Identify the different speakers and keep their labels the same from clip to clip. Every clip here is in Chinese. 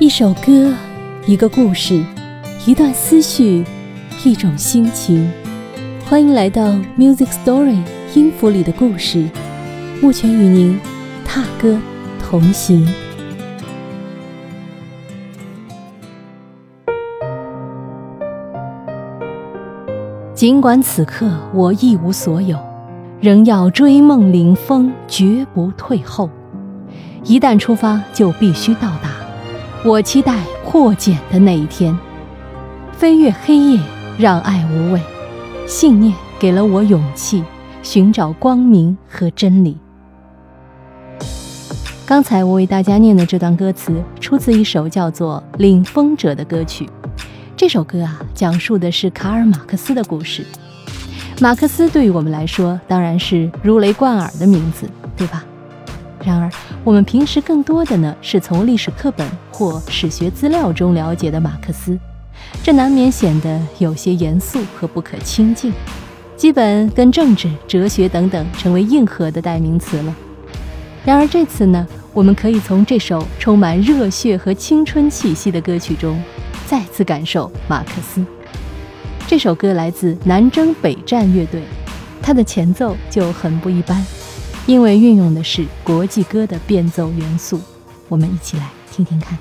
Speaker 1: 一首歌，一个故事，一段思绪，一种心情。欢迎来到 Music Story 音符里的故事，目前与您踏歌同行。尽管此刻我一无所有，仍要追梦领风，绝不退后。一旦出发，就必须到达。我期待破茧的那一天，飞越黑夜，让爱无畏。信念给了我勇气，寻找光明和真理。刚才我为大家念的这段歌词，出自一首叫做《领风者》的歌曲。这首歌啊，讲述的是卡尔·马克思的故事。马克思对于我们来说，当然是如雷贯耳的名字，对吧？然而，我们平时更多的呢，是从历史课本或史学资料中了解的马克思，这难免显得有些严肃和不可亲近，基本跟政治、哲学等等成为硬核的代名词了。然而这次呢，我们可以从这首充满热血和青春气息的歌曲中，再次感受马克思。这首歌来自南征北战乐队，它的前奏就很不一般。因为运用的是国际歌的变奏元素，我们一起来听听看。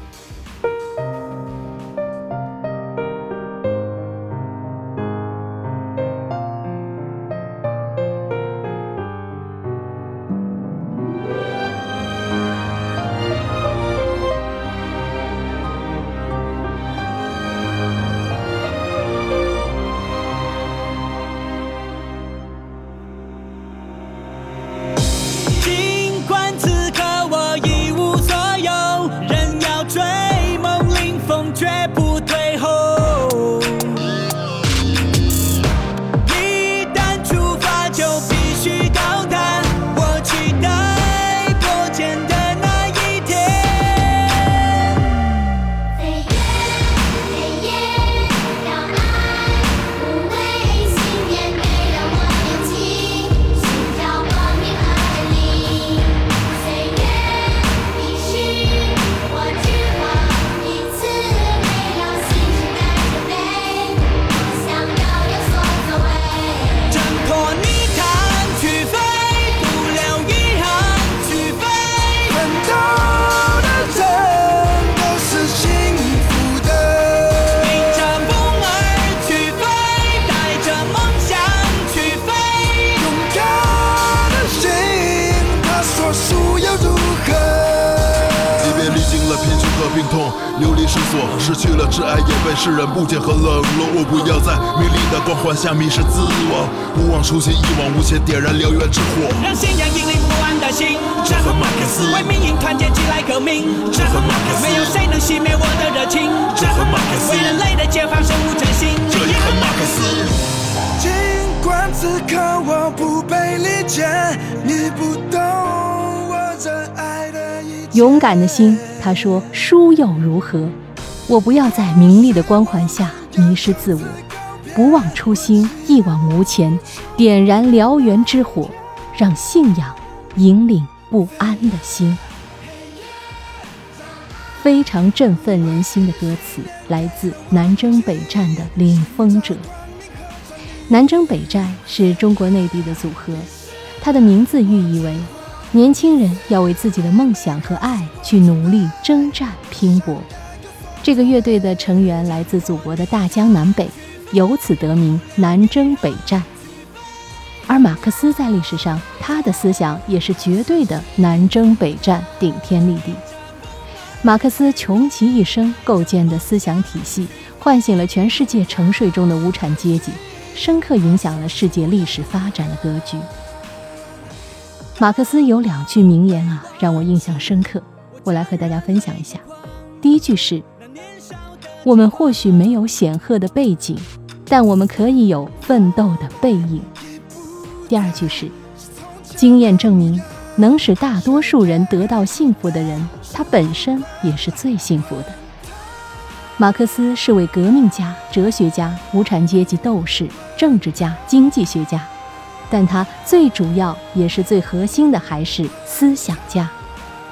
Speaker 2: 失去了挚爱，也被世人不解和冷落。我不要在名利的光环下迷失自我，不忘初心，一往无前，点燃燎原之火，
Speaker 3: 让信仰引领不安的心。
Speaker 2: 这和马克思，
Speaker 3: 为民营团结起来革命。
Speaker 2: 这和马克思，
Speaker 3: 没有谁能熄灭我的热情。
Speaker 2: 这和马克思，
Speaker 3: 为人类的解放生无真心。
Speaker 2: 这也和马克思。
Speaker 4: 尽管此刻我不被理解，你不懂我这爱的一切。
Speaker 1: 勇敢的心。他说：“输又如何？我不要在名利的光环下迷失自我，不忘初心，一往无前，点燃燎原之火，让信仰引领不安的心。”非常振奋人心的歌词，来自南征北战的领风者。南征北战是中国内地的组合，它的名字寓意为。年轻人要为自己的梦想和爱去努力征战拼搏。这个乐队的成员来自祖国的大江南北，由此得名南征北战。而马克思在历史上，他的思想也是绝对的南征北战，顶天立地。马克思穷其一生构建的思想体系，唤醒了全世界沉睡中的无产阶级，深刻影响了世界历史发展的格局。马克思有两句名言啊，让我印象深刻，我来和大家分享一下。第一句是：我们或许没有显赫的背景，但我们可以有奋斗的背影。第二句是：经验证明，能使大多数人得到幸福的人，他本身也是最幸福的。马克思是位革命家、哲学家、无产阶级斗士、政治家、经济学家。但他最主要也是最核心的还是思想家，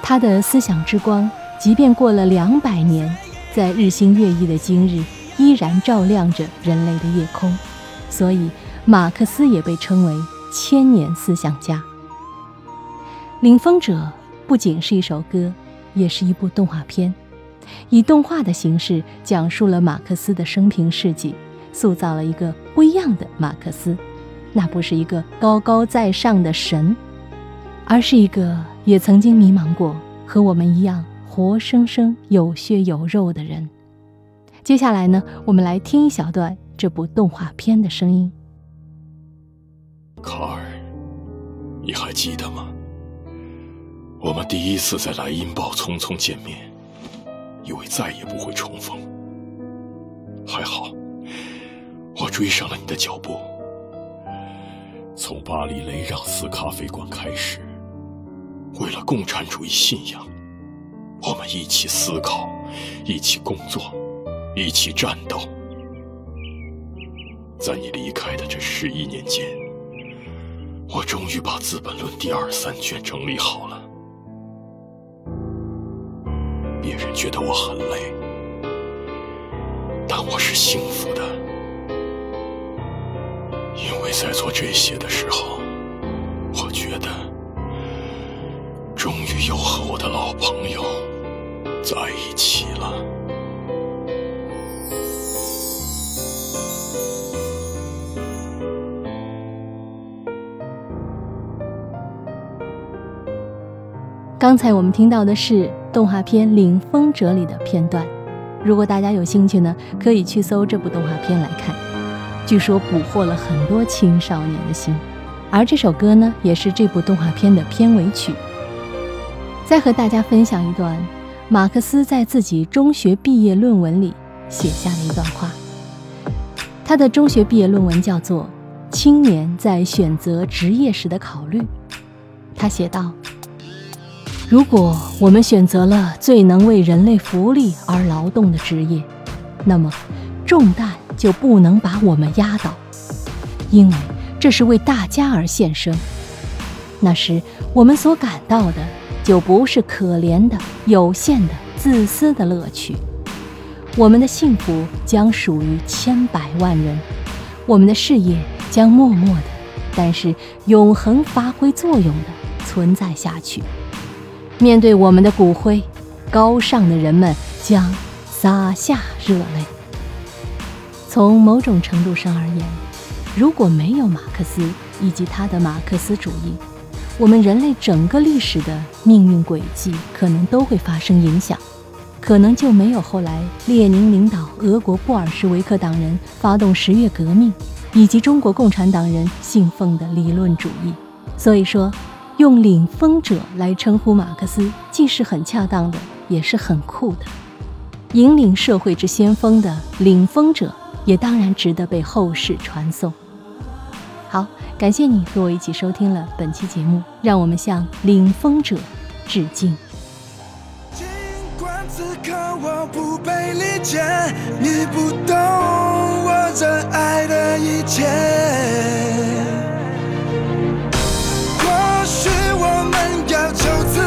Speaker 1: 他的思想之光即便过了两百年，在日新月异的今日，依然照亮着人类的夜空。所以，马克思也被称为千年思想家。《领风者》不仅是一首歌，也是一部动画片，以动画的形式讲述了马克思的生平事迹，塑造了一个不一样的马克思。那不是一个高高在上的神，而是一个也曾经迷茫过、和我们一样活生生有血有肉的人。接下来呢，我们来听一小段这部动画片的声音。
Speaker 5: 卡尔，你还记得吗？我们第一次在莱茵堡匆匆见面，以为再也不会重逢。还好，我追上了你的脚步。从巴黎雷让斯咖啡馆开始，为了共产主义信仰，我们一起思考，一起工作，一起战斗。在你离开的这十一年间，我终于把《资本论》第二三卷整理好了。别人觉得我很累，但我是幸福的。因为在做这些的时候，我觉得终于又和我的老朋友在一起了。
Speaker 1: 刚才我们听到的是动画片《领风者》里的片段，如果大家有兴趣呢，可以去搜这部动画片来看。据说捕获了很多青少年的心，而这首歌呢，也是这部动画片的片尾曲。再和大家分享一段马克思在自己中学毕业论文里写下了一段话。他的中学毕业论文叫做《青年在选择职业时的考虑》。他写道：“如果我们选择了最能为人类福利而劳动的职业，那么重担。”就不能把我们压倒，因为这是为大家而献身。那时我们所感到的，就不是可怜的、有限的、自私的乐趣。我们的幸福将属于千百万人，我们的事业将默默的，但是永恒发挥作用的存在下去。面对我们的骨灰，高尚的人们将洒下热泪。从某种程度上而言，如果没有马克思以及他的马克思主义，我们人类整个历史的命运轨迹可能都会发生影响，可能就没有后来列宁领导俄国布尔什维克党人发动十月革命，以及中国共产党人信奉的理论主义。所以说，用领风者来称呼马克思，既是很恰当的，也是很酷的。引领社会之先锋的领风者。也当然值得被后世传颂。好，感谢你和我一起收听了本期节目，让我们向领风者致敬。
Speaker 4: 尽管此刻我不被理解，你不懂我热爱的一切。或许我们要就此。